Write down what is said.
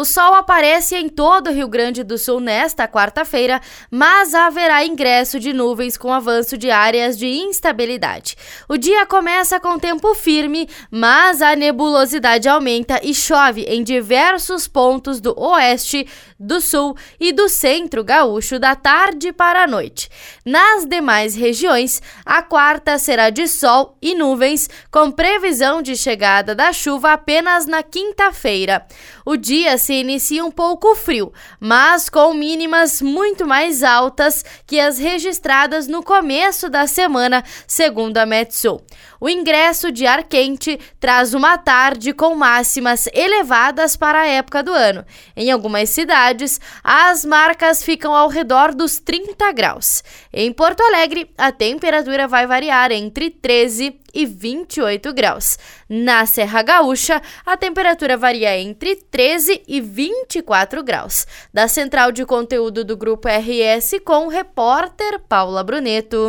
O sol aparece em todo o Rio Grande do Sul nesta quarta-feira, mas haverá ingresso de nuvens com avanço de áreas de instabilidade. O dia começa com tempo firme, mas a nebulosidade aumenta e chove em diversos pontos do oeste, do sul e do centro gaúcho da tarde para a noite. Nas demais regiões, a quarta será de sol e nuvens, com previsão de chegada da chuva apenas na quinta-feira. O dia se inicia um pouco frio, mas com mínimas muito mais altas que as registradas no começo da semana, segundo a Metsul. O ingresso de ar quente traz uma tarde com máximas elevadas para a época do ano. Em algumas cidades, as marcas ficam ao redor dos 30 graus. Em Porto Alegre, a temperatura vai variar entre 13 e 28 graus. Na Serra Gaúcha, a temperatura varia entre 13 e 24 graus. Da central de conteúdo do Grupo RS com o repórter Paula Bruneto.